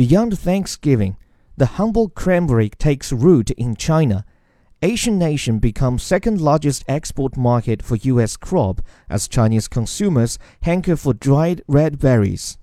Beyond Thanksgiving, the humble cranberry takes root in China. Asian nation becomes second largest export market for U.S. crop as Chinese consumers hanker for dried red berries.